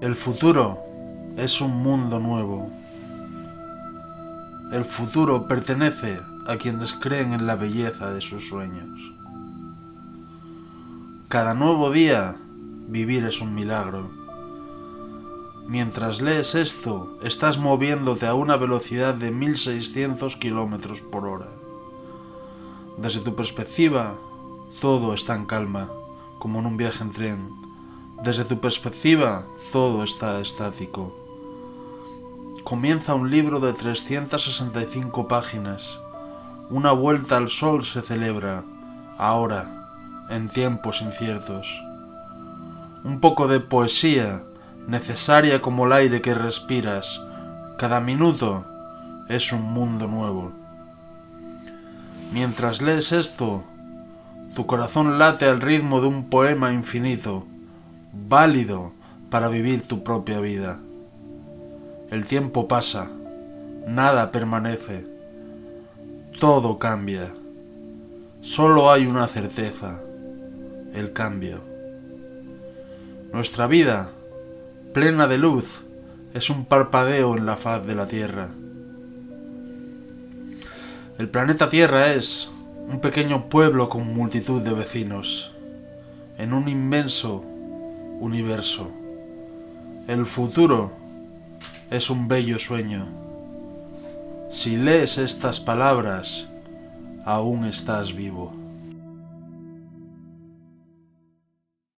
El futuro es un mundo nuevo. El futuro pertenece a quienes creen en la belleza de sus sueños. Cada nuevo día vivir es un milagro. Mientras lees esto, estás moviéndote a una velocidad de 1600 kilómetros por hora. Desde tu perspectiva, todo está en calma, como en un viaje en tren. Desde tu perspectiva, todo está estático. Comienza un libro de 365 páginas. Una vuelta al sol se celebra, ahora, en tiempos inciertos. Un poco de poesía, necesaria como el aire que respiras. Cada minuto es un mundo nuevo. Mientras lees esto, tu corazón late al ritmo de un poema infinito, válido para vivir tu propia vida. El tiempo pasa, nada permanece, todo cambia. Solo hay una certeza, el cambio. Nuestra vida, plena de luz, es un parpadeo en la faz de la Tierra. El planeta Tierra es un pequeño pueblo con multitud de vecinos, en un inmenso universo. El futuro es un bello sueño. Si lees estas palabras, aún estás vivo.